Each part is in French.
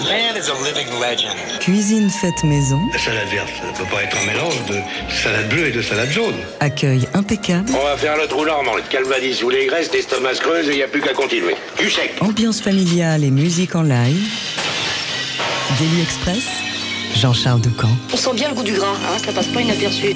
The man is a living legend. Cuisine faite maison, La salade verte, ça ne peut pas être un mélange de salade bleue et de salade jaune. accueil impeccable, On va faire le trou normand, le calvadis ou les graisses, l'estomac se creuse et il n'y a plus qu'à continuer. Du sec. ambiance familiale et musique en live. Daily Express, Jean-Charles Ducamp. On sent bien le goût du gras, hein, ça passe pas inaperçu.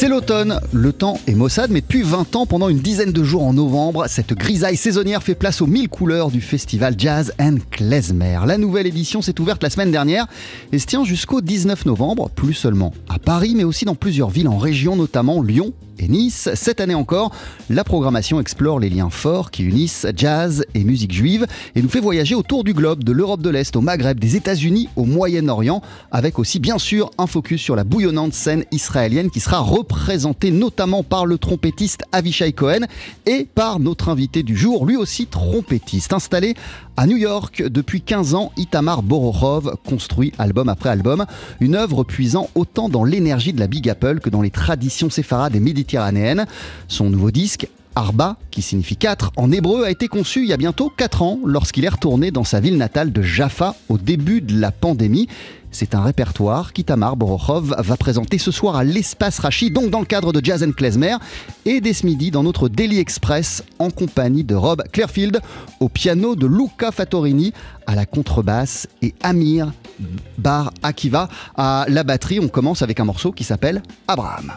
C'est l'automne, le temps est maussade, mais depuis 20 ans, pendant une dizaine de jours en novembre, cette grisaille saisonnière fait place aux mille couleurs du festival Jazz and Klezmer. La nouvelle édition s'est ouverte la semaine dernière et se tient jusqu'au 19 novembre, plus seulement à Paris, mais aussi dans plusieurs villes en région, notamment Lyon et Nice. Cette année encore, la programmation explore les liens forts qui unissent jazz et musique juive et nous fait voyager autour du globe, de l'Europe de l'Est au Maghreb, des États-Unis au Moyen-Orient, avec aussi bien sûr un focus sur la bouillonnante scène israélienne qui sera représentée notamment par le trompettiste Avishai Cohen et par notre invité du jour, lui aussi trompettiste. Installé à New York depuis 15 ans, Itamar Borochov construit album après album une œuvre puisant autant dans l'énergie de la Big Apple que dans les traditions séfarades et méditerranéennes. Son nouveau disque, Arba, qui signifie 4 en hébreu, a été conçu il y a bientôt 4 ans lorsqu'il est retourné dans sa ville natale de Jaffa au début de la pandémie. C'est un répertoire qu'Itamar Borochov va présenter ce soir à l'Espace Rachi, donc dans le cadre de Jazz and Klezmer, et dès ce midi dans notre Daily Express en compagnie de Rob Clearfield au piano, de Luca Fattorini à la contrebasse et Amir Bar Akiva à la batterie. On commence avec un morceau qui s'appelle. Abraham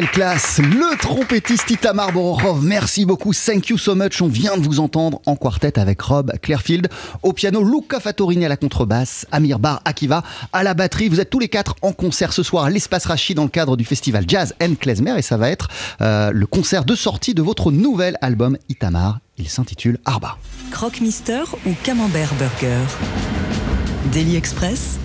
quelle classe Le trompettiste Itamar Borochov, merci beaucoup, thank you so much. On vient de vous entendre en quartet avec Rob Clairfield, au piano Luca Fattorini à la contrebasse, Amir Bar Akiva à la batterie. Vous êtes tous les quatre en concert ce soir à l'Espace Rachi dans le cadre du festival Jazz and Klezmer et ça va être euh, le concert de sortie de votre nouvel album Itamar. Il s'intitule Arba. Croque Mister ou Camembert Burger? Daily Express,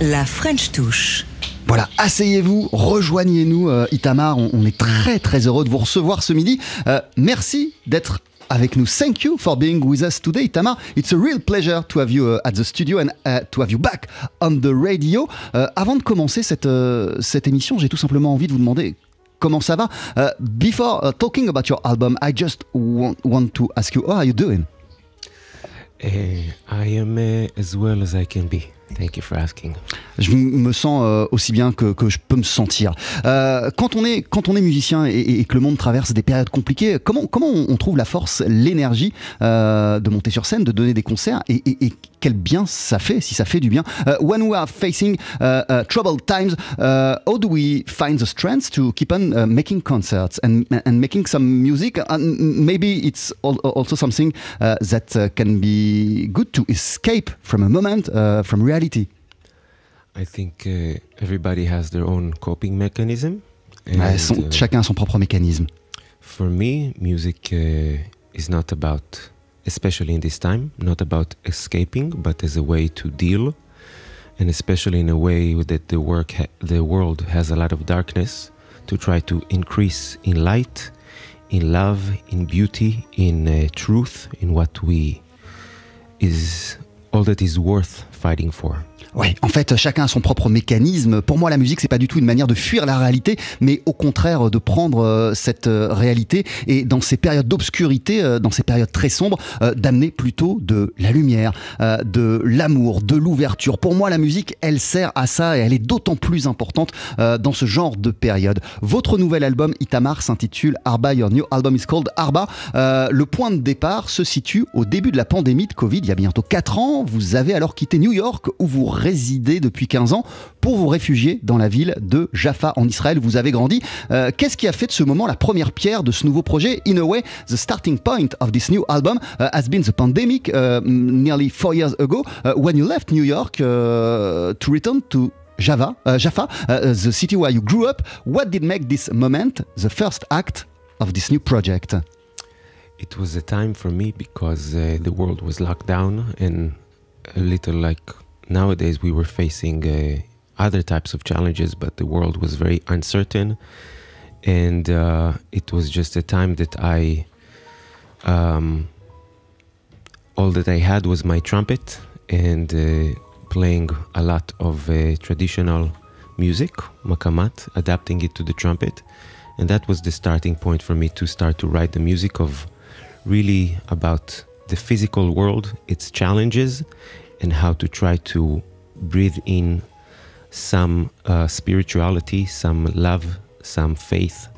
la French touche. Voilà, asseyez-vous, rejoignez-nous, euh, Itamar. On, est très très heureux de vous recevoir ce midi. Euh, merci d'être avec nous. Thank you for being with us today, Itamar. It's a real pleasure to have you uh, at the studio and uh, to have you back on the radio. Uh, avant de commencer cette, cette émission, j'ai tout simplement envie de vous demander comment ça va. before talking about your album, I just want, want to ask you, how are you doing? Uh, I am as well as I can be. Thank you for asking. Je me sens euh, aussi bien que, je peux me sentir. Euh, quand, on est, quand on est musicien et, que le monde traverse des périodes compliquées, comment, comment on trouve la force, l'énergie euh, de monter sur scène, de donner des concerts et, quel bien ça fait, si ça fait du bien uh, When we are facing uh, uh, troubled times, how do we find the strength to keep on making concerts and, and making some music? And maybe it's also something that can be good to escape from a moment, from reality. I think uh, everybody has their own coping mechanism. Son, uh, chacun a son propre mécanisme. For me, music uh, is not about, especially in this time, not about escaping, but as a way to deal, and especially in a way that the work, the world has a lot of darkness, to try to increase in light, in love, in beauty, in uh, truth, in what we is all that is worth fighting for. Oui, en fait, chacun a son propre mécanisme. Pour moi, la musique, c'est pas du tout une manière de fuir la réalité, mais au contraire de prendre euh, cette euh, réalité et dans ces périodes d'obscurité, euh, dans ces périodes très sombres, d'amener plutôt de la lumière, de l'amour, de l'ouverture. Pour moi, la musique, elle sert à ça et elle est d'autant plus importante dans ce genre de période. Votre nouvel album, Itamar, s'intitule Arba. Your new album is called Arba. le point de départ se situe au début de la pandémie de Covid, il y a bientôt 4 ans. Vous avez alors quitté New York où vous résidez depuis 15 ans pour vous réfugier dans la ville de Jaffa en Israël. Vous avez grandi. Euh, Qu'est-ce qui a fait de ce moment la première pierre de ce nouveau projet? In a way, the starting point of this new album uh, has been the pandemic uh, nearly four years ago uh, when you left New York to return to Java, Jaffa, the city where you grew up. What did make this moment the first act of this new project? It was a time for me because uh, the world was locked down and a little like nowadays we were facing uh, other types of challenges, but the world was very uncertain, and uh, it was just a time that I. Um, all that I had was my trumpet and uh, playing a lot of uh, traditional music, makamat, adapting it to the trumpet. And that was the starting point for me to start to write the music of really about the physical world, its challenges, and how to try to breathe in some uh, spirituality, some love, some faith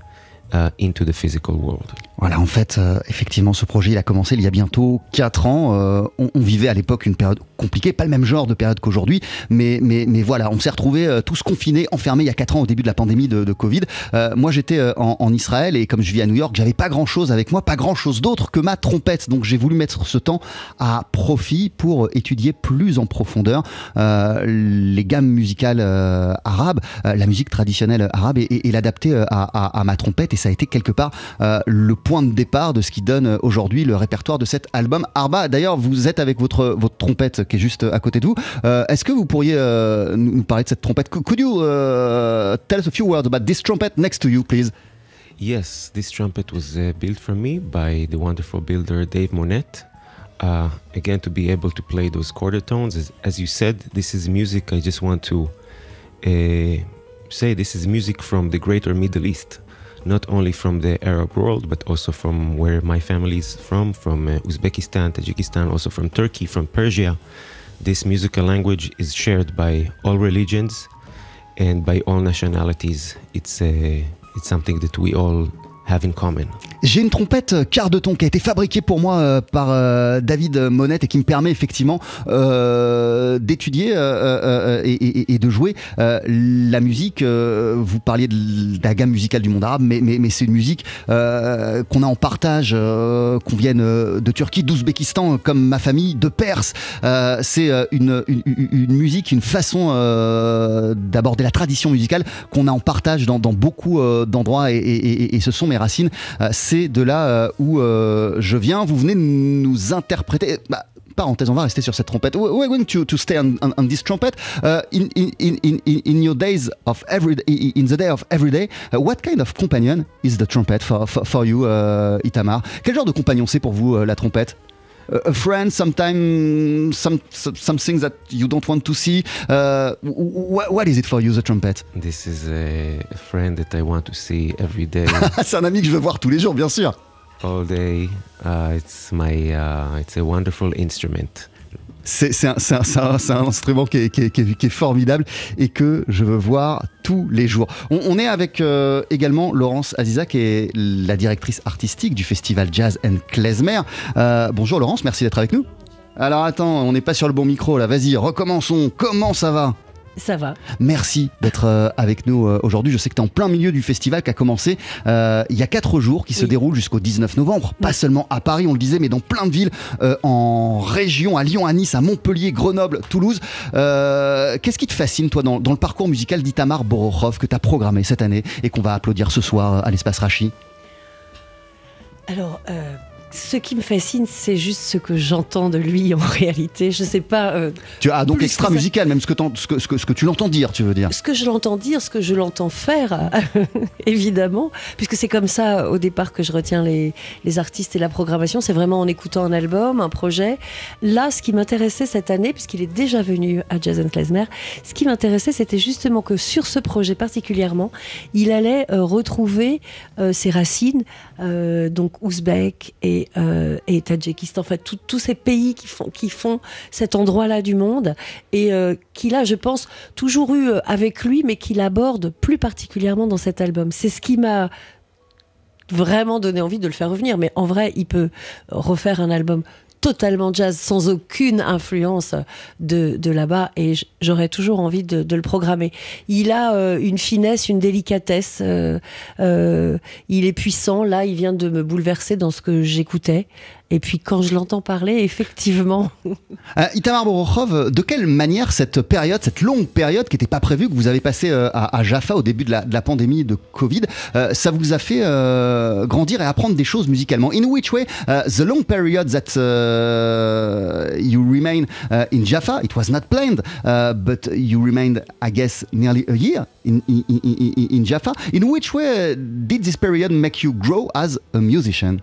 into the physical world. Voilà, en fait, euh, effectivement, ce projet, il a commencé il y a bientôt 4 ans. Euh, on, on, vivait à l'époque une période compliquée, pas le même genre de période qu'aujourd'hui, mais, mais, mais voilà, on s'est retrouvés euh, tous confinés, enfermés il y a 4 ans au début de la pandémie de, de Covid. Euh, moi, j'étais euh, en, en, Israël et comme je vis à New York, j'avais pas grand chose avec moi, pas grand chose d'autre que ma trompette. Donc, j'ai voulu mettre ce temps à profit pour étudier plus en profondeur les gammes musicales arabes, la musique traditionnelle arabe et, et, et l'adapter à, à, à, ma trompette. Et ça a été quelque part le point de départ de ce qui donne aujourd'hui le répertoire de cet album Arba. D'ailleurs, vous êtes avec votre, votre trompette qui est juste à côté de vous. Euh, Est-ce que vous pourriez euh, nous parler de cette trompette? Could you uh, tell us a few words about this trumpet next to you, please? Yes, this trumpet was uh, built for me by the wonderful builder Dave Monette. Uh, again, to be able to play those quarter tones, as, as, you said, this is music. I just want to uh, say this is music from the greater Middle East. Not only from the Arab world, but also from where my family is from, from uh, Uzbekistan, Tajikistan, also from Turkey, from Persia. This musical language is shared by all religions and by all nationalities. It's, uh, it's something that we all J'ai une trompette quart de ton qui a été fabriquée pour moi euh, par euh, David Monette et qui me permet effectivement euh, d'étudier et, de jouer la musique. vous parliez de, la gamme musicale du monde arabe, mais, c'est une musique qu'on a en partage, qu'on vienne de Turquie, d'Ouzbékistan, comme ma famille, de Perse. c'est une, musique, une façon d'aborder la tradition musicale qu'on a en partage dans, beaucoup d'endroits et, ce sont mes racines. c'est de là où je viens. Vous venez nous interpréter. Bah, parenthèse, on va rester sur cette trompette. We're going to, stay on, this trumpet? In, your days of every in the day of every day, uh, what kind of companion is the trumpet for, for, you, uh, Itamar? Quel genre de compagnon c'est pour vous la trompette? A friend, sometimes some, some things that you don't want to see. Uh, what, what is it for you, the trumpet? This is a friend that I want to see every day. C'est un ami que je veux voir tous les jours, bien sûr. all day. Uh, it's my uh, it's a wonderful instrument. C'est un, instrument qui est, formidable et que je veux voir tous les jours. On, on est avec euh, également Laurence Aziza, qui est la directrice artistique du festival Jazz and Klezmer. Euh, bonjour Laurence, merci d'être avec nous. Alors attends, on n'est pas sur le bon micro là, vas-y, recommençons. Comment ça va? Ça va. Merci d'être euh, avec nous euh, aujourd'hui. Je sais que tu es en plein milieu du festival qui a commencé euh, il y a 4 jours, qui se déroule jusqu'au 19 novembre. Pas seulement à Paris, on le disait, mais dans plein de villes, en région, à Lyon, à Nice, à Montpellier, Grenoble, Toulouse. Qu'est-ce qui te fascine, toi, dans, le parcours musical d'Itamar Borokhov que tu as programmé cette année et qu'on va applaudir ce soir à l'espace Rachi? Alors, ce qui me fascine, c'est juste ce que j'entends de lui en réalité. Je sais pas. Euh, tu as donc extra musical, même ce que, ce que, ce que, ce que tu l'entends dire, tu veux dire Ce que je l'entends dire, ce que je l'entends faire, évidemment, puisque c'est comme ça au départ que je retiens les, les artistes et la programmation. C'est vraiment en écoutant un album, un projet. Là, ce qui m'intéressait cette année, puisqu'il est déjà venu à Jason Klezmer, ce qui m'intéressait, c'était justement que sur ce projet particulièrement, il allait euh, retrouver euh, ses racines, donc ouzbek et euh, et, Tadjikistan, en fait, tous ces pays qui font, qui font cet endroit-là du monde et euh, qu'il a, je pense, toujours eu euh, avec lui, mais qu'il aborde plus particulièrement dans cet album. C'est ce qui m'a vraiment donné envie de le faire revenir. Mais en vrai, il peut refaire un album totalement jazz, sans aucune influence de, de là-bas, et j'aurais toujours envie de, de, le programmer. Il a euh, une finesse, une délicatesse, euh, euh, il est puissant, là il vient de me bouleverser dans ce que j'écoutais, et puis quand je l'entends parler, effectivement. Euh, Itamar Borokhov, de quelle manière cette période, cette longue période qui n'était pas prévue, que vous avez passée euh, à, Jaffa au début de la, de la pandémie de Covid, euh, ça vous a fait euh, grandir et apprendre des choses musicalement? In which way uh, the long period that uh, you remain uh, in Jaffa, it was not planned, uh, but you remained, I guess, nearly a year in, in, in, in Jaffa. In which way did this period make you grow as a musician?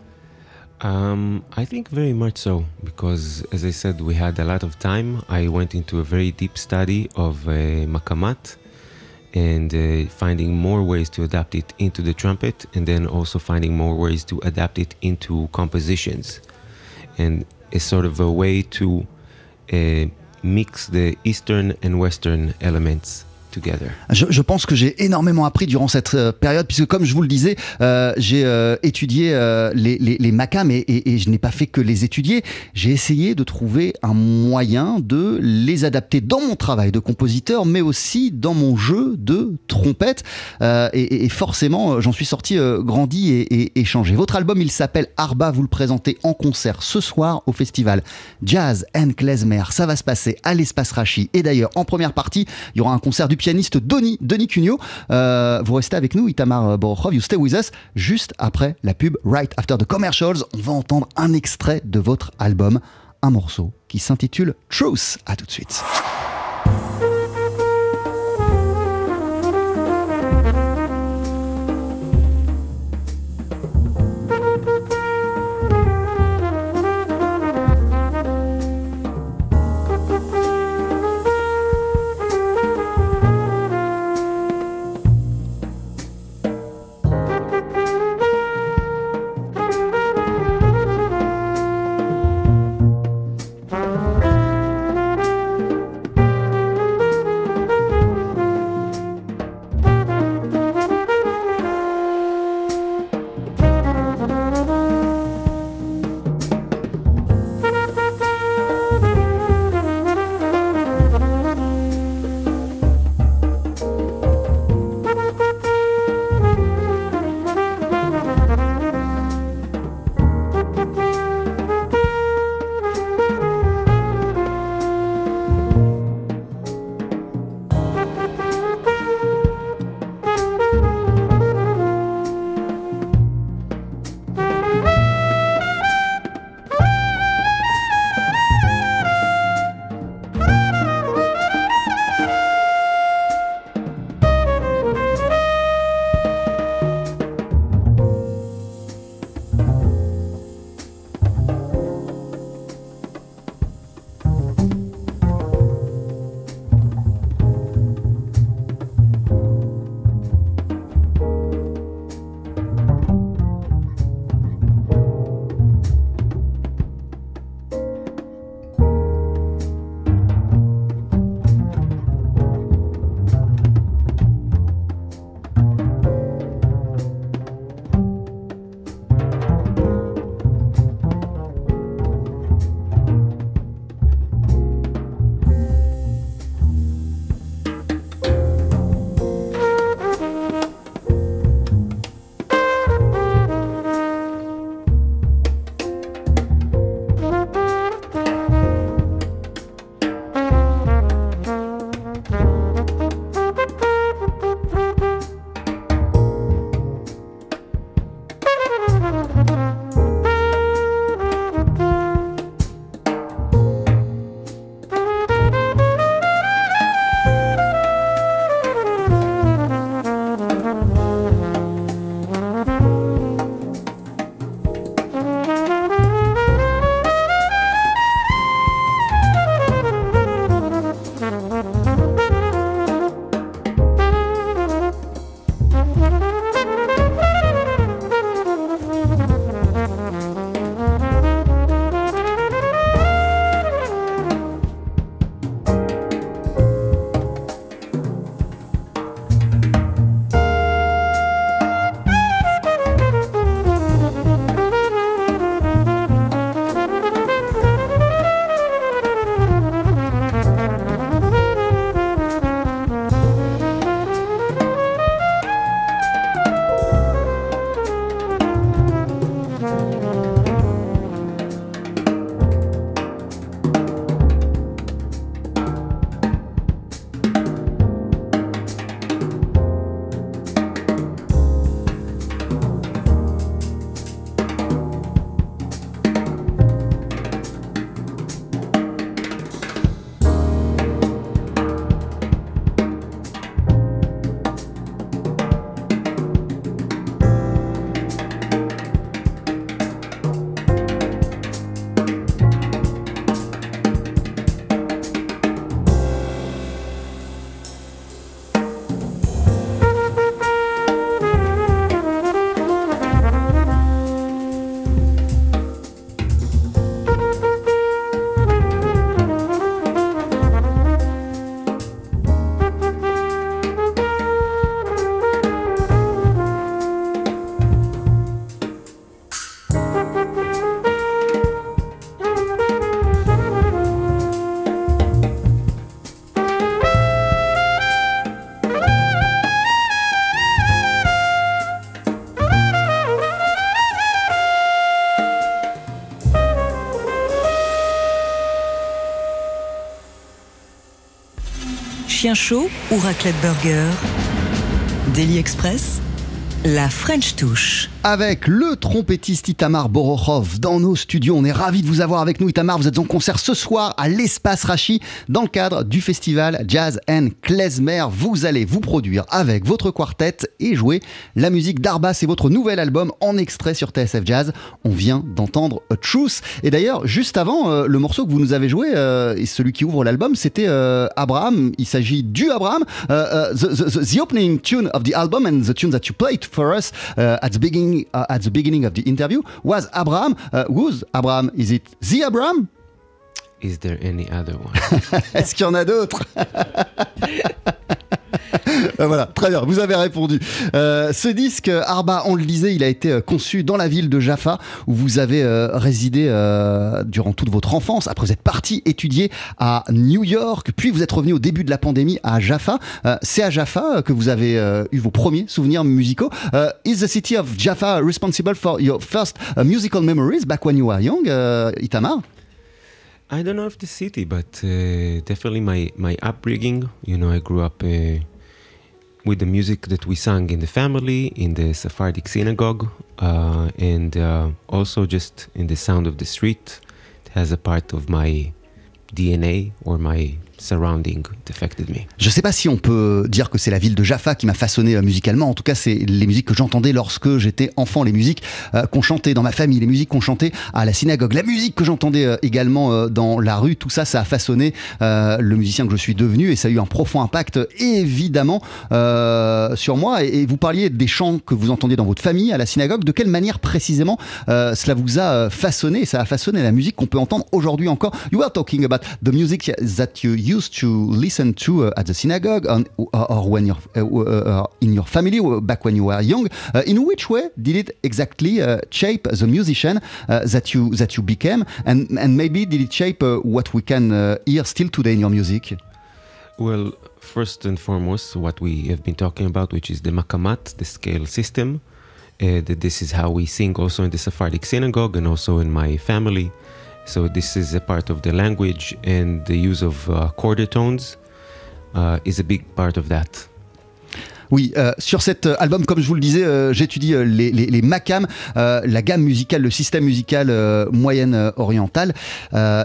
Um, I think very much so, because as I said, we had a lot of time. I went into a very deep study of uh, Makamat and uh, finding more ways to adapt it into the trumpet, and then also finding more ways to adapt it into compositions. And it's sort of a way to uh, mix the Eastern and Western elements Je, pense que j'ai énormément appris durant cette euh, période, puisque comme je vous le disais, euh, j'ai euh, étudié les, les, les et, je n'ai pas fait que les étudier. J'ai essayé de trouver un moyen de les adapter dans mon travail de compositeur, mais aussi dans mon jeu de trompette. Et, et, forcément, j'en suis sorti grandi et, changé. Votre album, il s'appelle Arba. Vous le présentez en concert ce soir au festival Jazz and Klezmer. Ça va se passer à l'espace Rachi. Et d'ailleurs, en première partie, il y aura un concert du pianiste Denis Cugno. Euh, vous restez avec nous, Itamar Borokhov, you stay with us. Juste après la pub Right After the Commercials, on va entendre un extrait de votre album, un morceau qui s'intitule Truth. À tout de suite. Chaud ou raclette burger? Daily Express, la French touche avec le trompettiste Itamar Borochov dans nos studios. On est ravis de vous avoir avec nous. Itamar, vous êtes en concert ce soir à l'Espace Rachi dans le cadre du festival Jazz and Klezmer. Vous allez vous produire avec votre quartet et jouer la musique d'Arba. C'est votre nouvel album en extrait sur TSF Jazz. On vient d'entendre A Truth. Et d'ailleurs, juste avant, euh, le morceau que vous nous avez joué, euh, et celui qui ouvre l'album, c'était euh, Abraham. Il s'agit du Abraham. The, opening tune of the album and the tune that you played for us at the beginning uh, at the beginning of the interview was Abraham. Uh, who's Abraham? Is it the Abraham? Is there any other one? Est-ce qu'il y en a d'autres voilà, très bien, vous avez répondu. Euh, ce disque, Arba, on le disait, il a été euh, conçu dans la ville de Jaffa, où vous avez résidé durant toute votre enfance. Après, vous êtes parti étudier à New York, puis vous êtes revenu au début de la pandémie à Jaffa. C'est à Jaffa que vous avez eu vos premiers souvenirs musicaux. is the city of Jaffa responsible for your first musical memories back when you were young, Itamar? I don't know if the city, but uh, definitely my, my upbringing. You know, I grew up uh, with the music that we sang in the family, in the Sephardic synagogue, uh, and uh, also just in the sound of the street. It has a part of my DNA or my surrounding affected me. Je sais pas si on peut dire que c'est la ville de Jaffa qui m'a façonné euh, musicalement. En tout cas, c'est les musiques que j'entendais lorsque j'étais enfant, les musiques euh, qu'on chantait dans ma famille, les musiques qu'on chantait à la synagogue, la musique que j'entendais euh, également dans la rue. Tout ça, ça a façonné le musicien que je suis devenu et ça a eu un profond impact évidemment sur moi. Et, vous parliez des chants que vous entendiez dans votre famille à la synagogue. De quelle manière précisément cela vous a façonné? Ça a façonné la musique qu'on peut entendre aujourd'hui encore. You were talking about the music that you used to listen to uh, at the synagogue or, or when you're uh, uh, in your family back when you were young. in which way did it exactly shape the musician that you that you became, and and maybe did it shape what we can hear still today in your music? Well, first and foremost, what we have been talking about, which is the makamat, the scale system. Uh, this is how we sing also in the Sephardic synagogue and also in my family. So this is a part of the language, and the use of uh, quarter tones uh, is a big part of that. Oui, euh, sur cet euh, album, comme je vous le disais, euh, j'étudie les, les, la gamme musicale, le système musical moyenne oriental,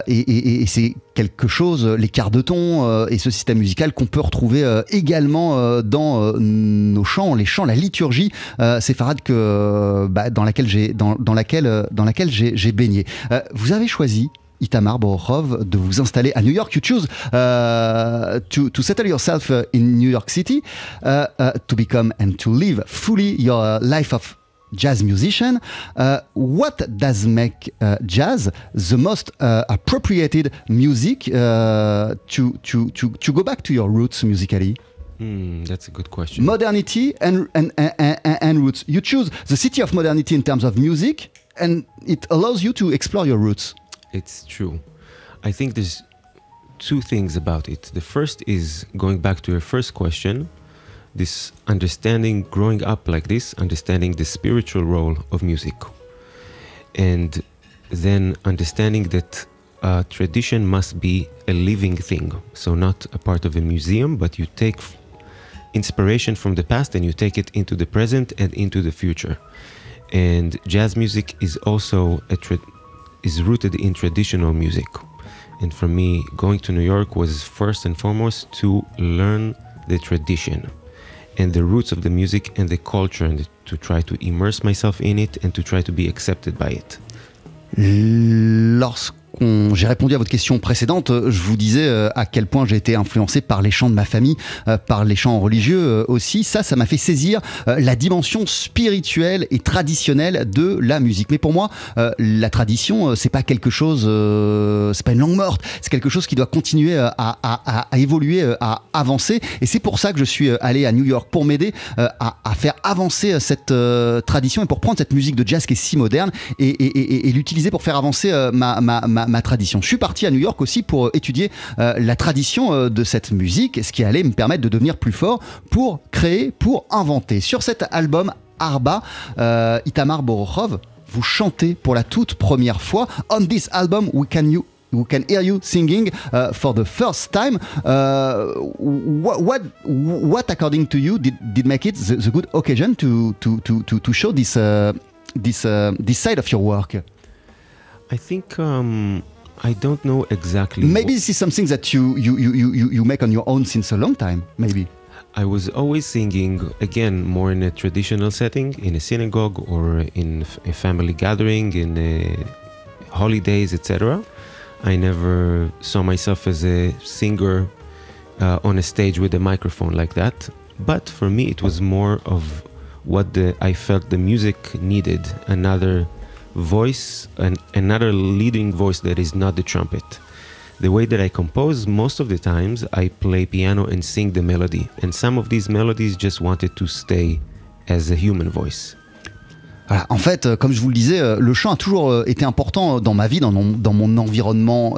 et, c'est quelque chose, les quarts de ton et ce système musical qu'on peut retrouver également dans nos chants, les chants, la liturgie séfarade que bah, dans laquelle j'ai dans, laquelle dans laquelle j'ai baigné. vous avez choisi Itamar Borochov de vous installer à New York. You choose uh, to, to settle yourself uh, in New York City uh, uh, to become and to live fully your life of jazz musician. What does make uh, jazz the most uh, appropriated music uh, to, to, to, to go back to your roots musically? Mm, that's a good question. Modernity and, and, and, and, roots. You choose the city of modernity in terms of music, and it allows you to explore your roots. It's true. I think there's two things about it. The first is going back to your first question this understanding, growing up like this, understanding the spiritual role of music. And then understanding that a tradition must be a living thing. So, not a part of a museum, but you take inspiration from the past and you take it into the present and into the future. And jazz music is also a tra- is rooted in traditional music. And for me, going to New York was first and foremost to learn the tradition and the roots of the music and the culture and to try to immerse myself in it and to try to be accepted by it. Lorsque j'ai répondu à votre question précédente, je vous disais euh, à quel point j'ai été influencé par les chants de ma famille, euh, par les chants religieux euh, aussi. Ça, ça m'a fait saisir la dimension spirituelle et traditionnelle de la musique. Mais pour moi, la tradition, c'est pas quelque chose, c'est pas une langue morte. C'est quelque chose qui doit continuer à, à, à évoluer, à avancer. Et c'est pour ça que je suis allé à New York pour m'aider à, faire avancer cette tradition et pour prendre cette musique de jazz qui est si moderne et, et, et, l'utiliser pour faire avancer ma, ma, ma ma, tradition. Je suis parti à New York aussi pour étudier euh, la tradition euh, de cette musique, ce qui allait me permettre de devenir plus fort pour créer, pour inventer. Sur cet album Arba, euh, Itamar Borochov, vous chantez pour la toute première fois. On this album, we can you we can hear you singing uh, for the first time. Uh, what, what, what, according to you, did, did make it the, good occasion to, to, to, to, show this, uh, this, this side of your work? I think um, I don't know exactly. Maybe this is something that you, you, you, you, you make on your own since a long time, maybe. I was always singing, again, more in a traditional setting, in a synagogue or in a family gathering, in holidays, etc. I never saw myself as a singer uh, on a stage with a microphone like that. But for me, it was more of what the, I felt the music needed another voice, an, another leading voice that is not the trumpet the way that I compose, most of the times I play piano and sing the melody. And some of these melodies just wanted to stay as a human voice. En fait, euh, comme je vous le disais, euh, le chant a toujours euh, été important dans ma vie, dans mon, dans mon environnement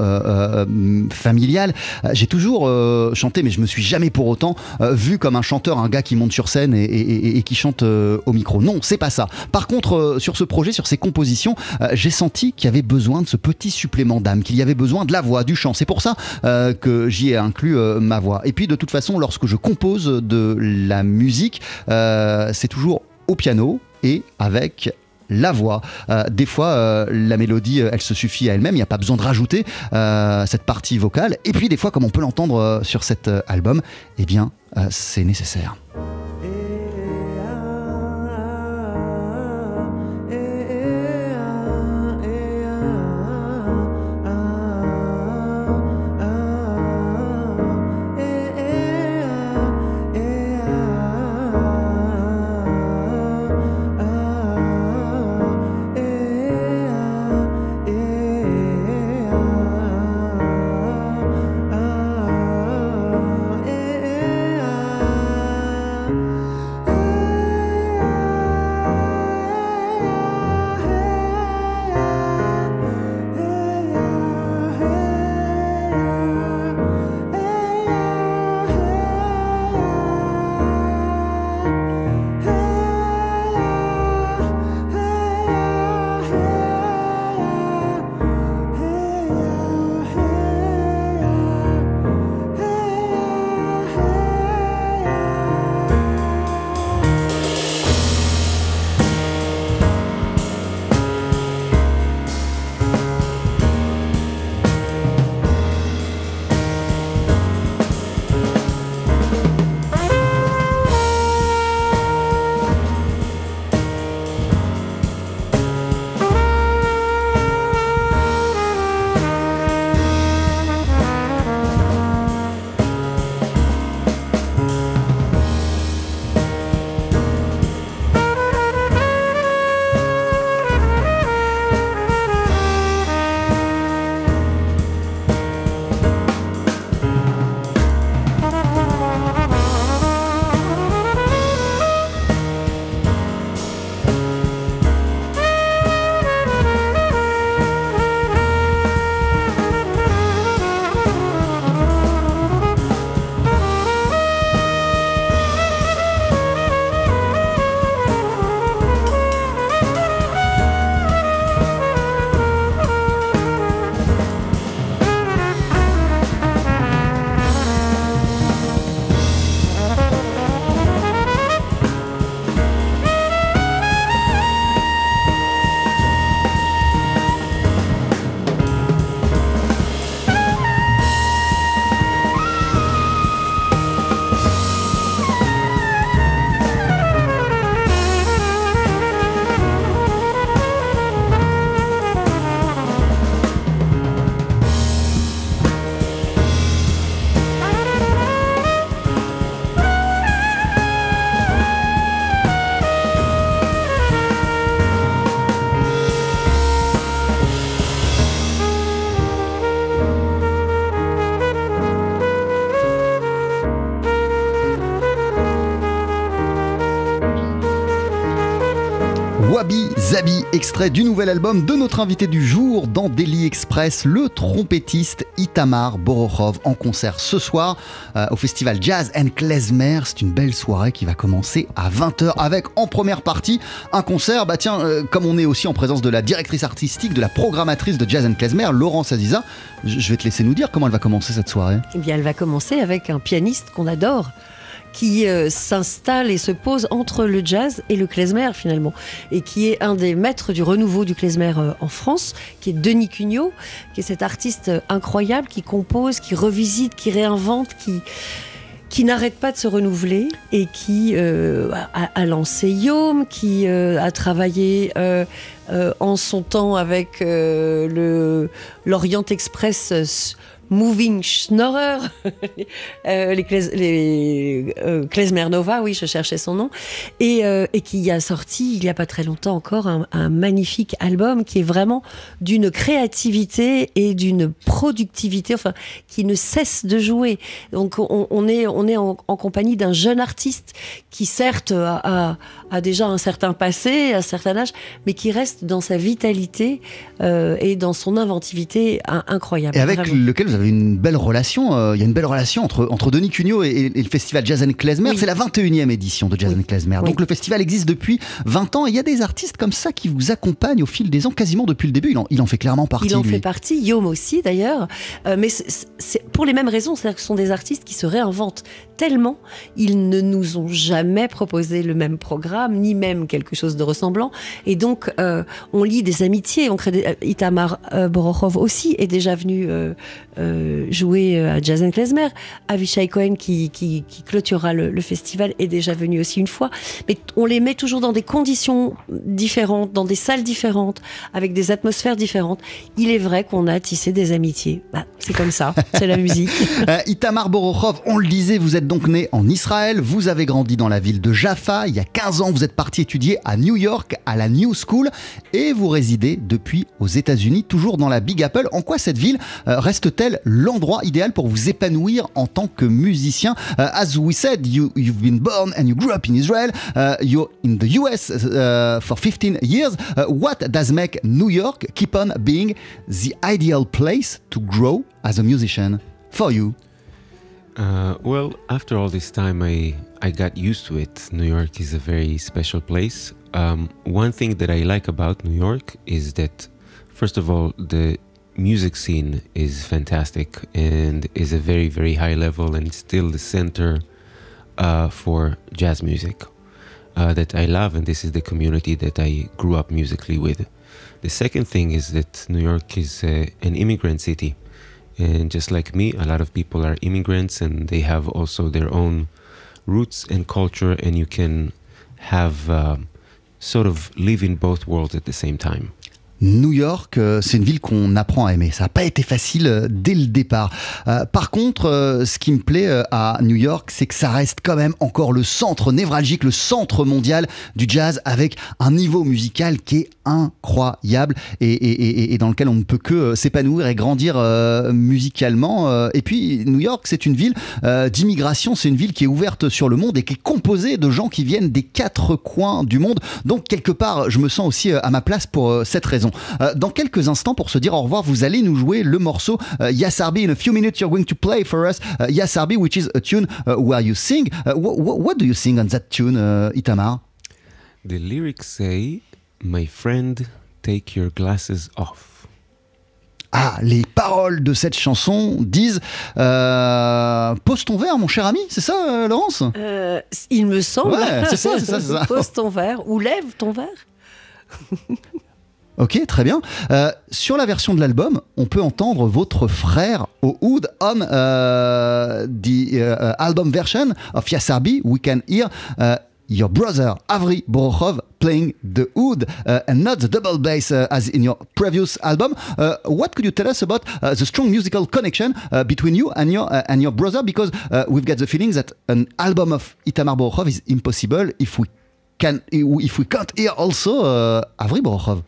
familial. J'ai toujours chanté, mais je me suis jamais pour autant vu comme un chanteur, un gars qui monte sur scène et, qui chante au micro. Non, c'est pas ça. Par contre, sur ce projet, sur ces compositions, j'ai senti qu'il y avait besoin de ce petit supplément d'âme, qu'il y avait besoin de la voix, du chant. C'est pour ça que j'y ai inclus ma voix. Et puis, de toute façon, lorsque je compose de la musique, c'est toujours au piano et avec la voix. Euh, des fois, euh, la mélodie, euh, elle se suffit à elle-même, il n'y a pas besoin de rajouter cette partie vocale. Et puis, des fois, comme on peut l'entendre sur cet album, eh bien, c'est nécessaire. Extrait du nouvel album de notre invité du jour dans Daily Express, le trompettiste Itamar Borokhov en concert ce soir euh, au festival Jazz and Klezmer. C'est une belle soirée qui va commencer à 20h avec en première partie un concert. Bah tiens, euh, comme on est aussi en présence de la directrice artistique, de la programmatrice de Jazz and Klezmer, Laurence Aziza, je vais te laisser nous dire comment elle va commencer cette soirée. Eh bien, elle va commencer avec un pianiste qu'on adore qui euh, s'installe et se pose entre le jazz et le klezmer finalement, et qui est un des maîtres du renouveau du klezmer euh, en France, qui est Denis Cugnot, qui est cet artiste euh, incroyable qui compose, qui revisite, qui réinvente, qui qui n'arrête pas de se renouveler et qui a, lancé Yom, qui a travaillé en son temps avec l'Orient Express Moving Schnorrer, euh, les, les euh, oui, je cherchais son nom, et, euh, qui a sorti il n'y a pas très longtemps encore un, magnifique album qui est vraiment d'une créativité et d'une productivité, enfin, qui ne cesse de jouer. Donc on, est, on est en, compagnie d'un jeune artiste qui certes a, a, déjà un certain passé, un certain âge, mais qui reste dans sa vitalité euh, et dans son inventivité incroyable. Et avec vraiment. lequel vous avez une belle relation. Euh, il y a une belle relation entre, entre Denis Cugnot et, et le festival Jazz and Klezmer. Oui. C'est la 21e édition de Jazz oui. and Klezmer. Donc oui. le festival existe depuis 20 ans et il y a des artistes comme ça qui vous accompagnent au fil des ans, quasiment depuis le début. Il en, il en fait clairement partie. Il en lui. fait partie, Yom aussi d'ailleurs. Euh, mais c'est pour les mêmes raisons. C'est-à-dire que ce sont des artistes qui se réinventent tellement. Ils ne nous ont jamais proposé le même programme, ni même quelque chose de ressemblant. Et donc, euh, on lit des amitiés. On crée des... Itamar euh, Borokhov aussi est déjà venu euh, jouer à Jazz and Klezmer. Avishai Cohen, qui, clôturera le, festival, est déjà venu aussi une fois. Mais on les met toujours dans des conditions différentes, dans des salles différentes, avec des atmosphères différentes. Il est vrai qu'on a tissé des amitiés. Bah, c'est comme ça, c'est la musique. Itamar Borokhov, on le disait, vous êtes donc né en Israël, vous avez grandi dans la ville de Jaffa. Il y a 15 ans, vous êtes parti étudier à New York, à la New School, et vous résidez depuis aux États-Unis, toujours dans la Big Apple. En quoi cette ville euh, reste-t-elle l'endroit idéal pour vous épanouir en tant que musicien? Uh, As we said, you, you've been born and you grew up in Israel. Uh, you're in the US uh, for 15 years. what does make New York keep on being the ideal place to grow as a musician for you? Uh, well, after all this time, I I got used to it. New York is a very special place. Um, one thing that I like about New York is that, first of all, the music scene is fantastic and is a very very high level and still the center uh, for jazz music uh, that I love, and this is the community that I grew up musically with. The second thing is that New York is uh, an immigrant city. And just like me, a lot of people are immigrants and they have also their own roots and culture, and you can have uh, sort of live in both worlds at the same time. New York, euh, c'est une ville qu'on apprend à aimer. Ça n'a pas été facile euh, dès le départ. Euh, par contre, ce qui me plaît à New York, c'est que ça reste quand même encore le centre névralgique, le centre mondial du jazz, avec un niveau musical qui est incroyable et, et, dans lequel on ne peut que euh, s'épanouir et grandir musicalement. et puis, New York, c'est une ville d'immigration, c'est une ville qui est ouverte sur le monde et qui est composée de gens qui viennent des quatre coins du monde. Donc, quelque part, je me sens aussi à ma place pour cette raison. Euh, dans quelques instants, pour se dire au revoir, vous allez nous jouer le morceau uh, Yasarbi. In a few minutes, you're going to play for us uh, Yasarbi, which is a tune where you sing. Wh what do you sing on that tune, Itamar? The lyrics say, My friend, take your glasses off. Ah, les paroles de cette chanson disent euh, Pose ton verre, mon cher ami, c'est ça, euh, Laurence? Euh, Il me semble. Ouais, c'est ça, c'est ça, ça. Pose ton verre ou lève ton verre. Ok, très bien. Euh, sur la version de l'album, on peut entendre votre frère au oud on uh, the uh, album version of Yasarbi. We can hear uh, your brother Avri Borokhov playing the oud uh, and not the double bass uh, as in your previous album. Uh, what could you tell us about uh, the strong musical connection uh, between you and your uh, and your brother? Because we've got the feeling that an album of Itamar Borokhov is impossible if we can if we can't hear also Avri Borokhov.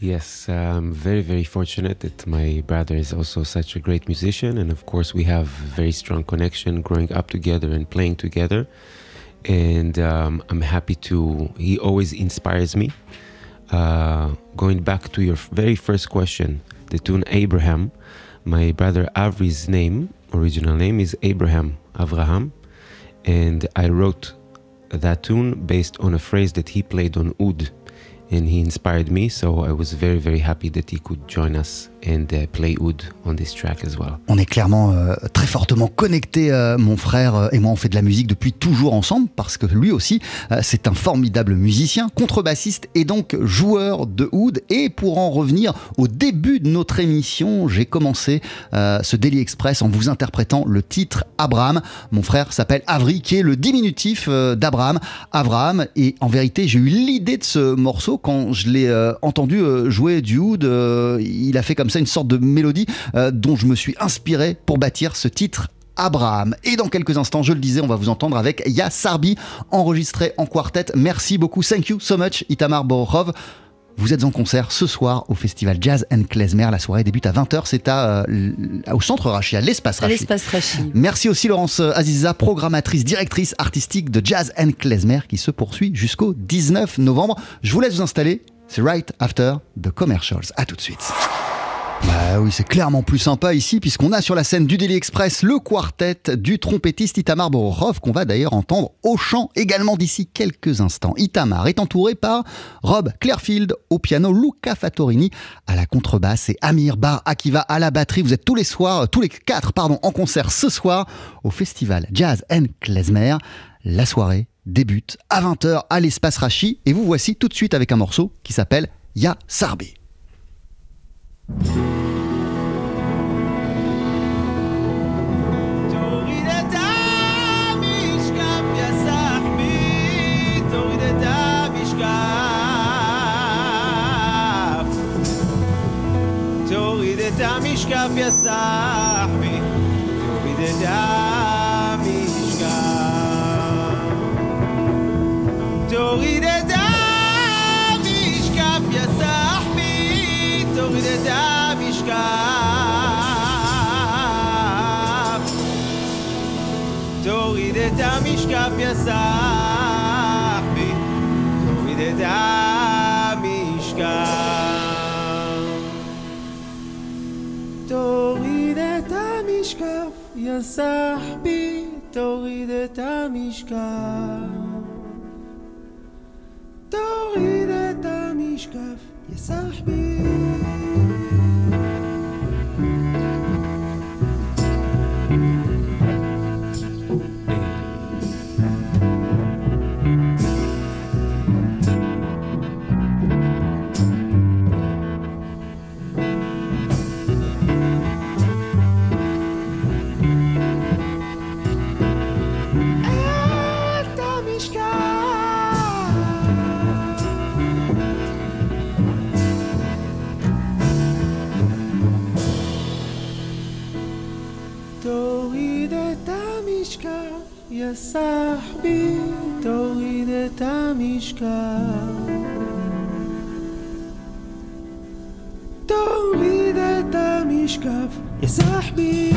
Yes, I'm very, very fortunate that my brother is also such a great musician. And of course, we have a very strong connection growing up together and playing together. And um, I'm happy to, he always inspires me. uh, going back to your very first question, the tune Abraham, my brother Avri's name, original name is Abraham Avraham, and I wrote that tune based on a phrase that he played on oud and he inspired me. So I was very, very happy that he could join us and on this track as well. On est clairement euh, très fortement connectés, euh, mon frère euh, et moi. On fait de la musique depuis toujours ensemble parce que lui aussi, c'est un formidable musicien, contrebassiste et donc joueur de oud. Et pour en revenir au début de notre émission, j'ai commencé ce Daily Express en vous interprétant le titre Abraham. Mon frère s'appelle Avri, qui est le diminutif d'Abraham. Abraham. Et en vérité, j'ai eu l'idée de ce morceau quand je l'ai entendu jouer du oud. il a fait comme ça une sorte de mélodie euh, dont je me suis inspiré pour bâtir ce titre Abraham. Et dans quelques instants, je le disais, on va vous entendre avec Ya Sarbi, enregistré en quartet. Merci beaucoup. Thank you so much, Itamar Borokhov. Vous êtes en concert ce soir au festival Jazz and Klezmer. La soirée débute à 20h. C'est à, euh, au centre Rachi, à l'espace Rachi. l'espace Rachi. Merci aussi Laurence Aziza, programmatrice, directrice artistique de Jazz and Klezmer qui se poursuit jusqu'au 19 novembre. Je vous laisse vous installer. C'est right after the commercials. À tout de suite. Bah oui, c'est clairement plus sympa ici puisqu'on a sur la scène du Daily Express le quartet du trompettiste Itamar Borokhov qu'on va d'ailleurs entendre au chant également d'ici quelques instants. Itamar est entouré par Rob Clearfield au piano, Luca Fattorini à la contrebasse et Amir Bar Akiva à la batterie. Vous êtes tous les soirs, tous les quatre pardon, en concert ce soir au festival Jazz and Klezmer. La soirée débute à 20h à l'espace Rachi et vous voici tout de suite avec un morceau qui s'appelle Ya Sarbi. המשקף, יא סחבי, תוריד את המשקף. תוריד את המשקף, את המשקף. תוריד את המשקף, יא סחבי, תוריד את המשקף. תוריד את המשקף, יא סחבי, תוריד את המשקף. תוריד את המשקף, יא סחבי. יא סחבי, תוריד את המשקף. תוריד את המשקף, יא סחבי.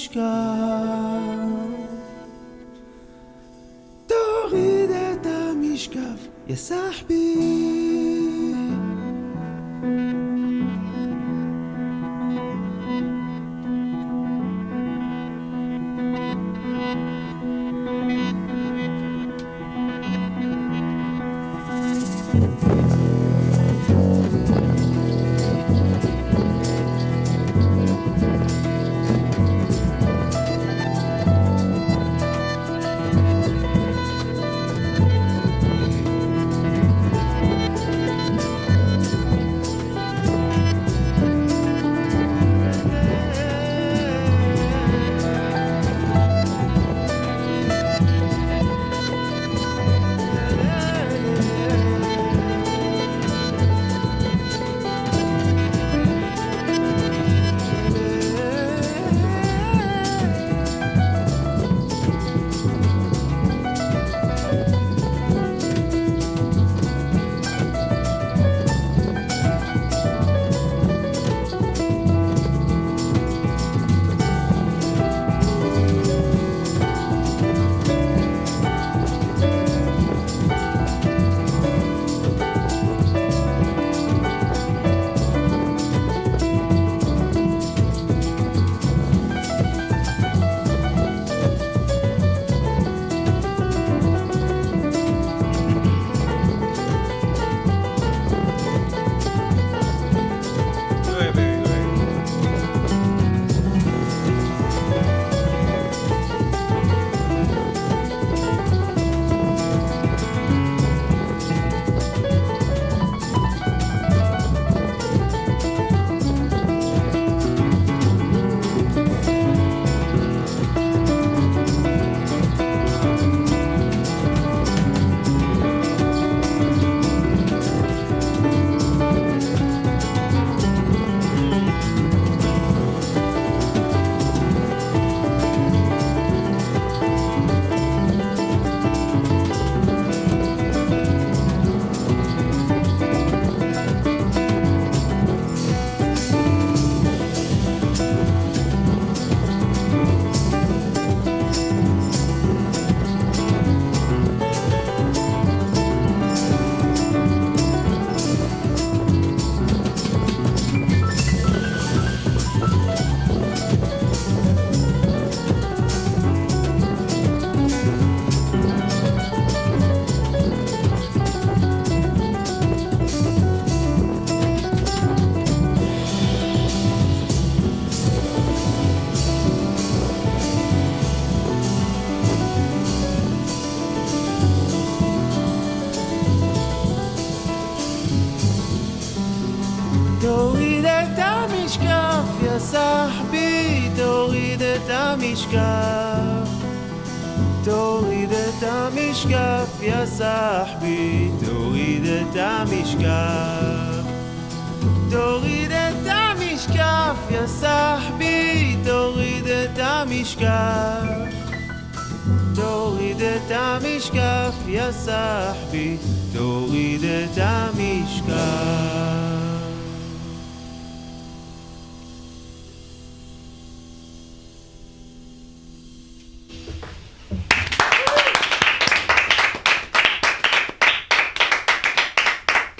خاموش کرد. داغی دتمیش کف یه صحبی יא סחבי, תוריד את המשקף. תוריד את המשקף, יא סחבי, תוריד את המשקף. תוריד את המשקף, יא סחבי, תוריד את המשקף. תוריד את המשקף, יא סחבי, תוריד את המשקף.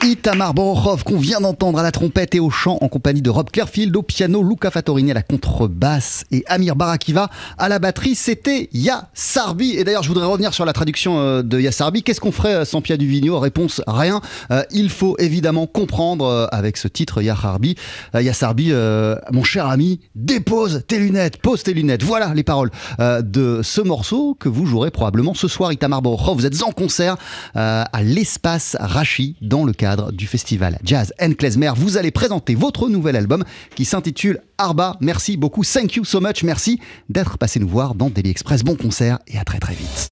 Itamar Borokhov qu'on vient d'entendre à la trompette et au chant en compagnie de Rob Clearfield au piano, Luca Fattorini à la contrebasse et Amir Barakiva à la batterie. C'était Ya Sarbi. Et d'ailleurs, je voudrais revenir sur la traduction euh, de Ya Sarbi. Qu'est-ce qu'on ferait euh, sans Pia Duvigno Réponse rien. Euh, il faut évidemment comprendre avec ce titre Ya Sarbi. Euh, Ya Sarbi, euh, mon cher ami, dépose tes lunettes, pose tes lunettes. Voilà les paroles de ce morceau que vous jouerez probablement ce soir. Itamar Borokhov, vous êtes en concert à l'espace Rachi dans le du festival Jazz and Klezmer. Vous allez présenter votre nouvel album qui s'intitule Arba. Merci beaucoup, thank you so much, merci d'être passé nous voir dans Daily Express. Bon concert et à très très vite.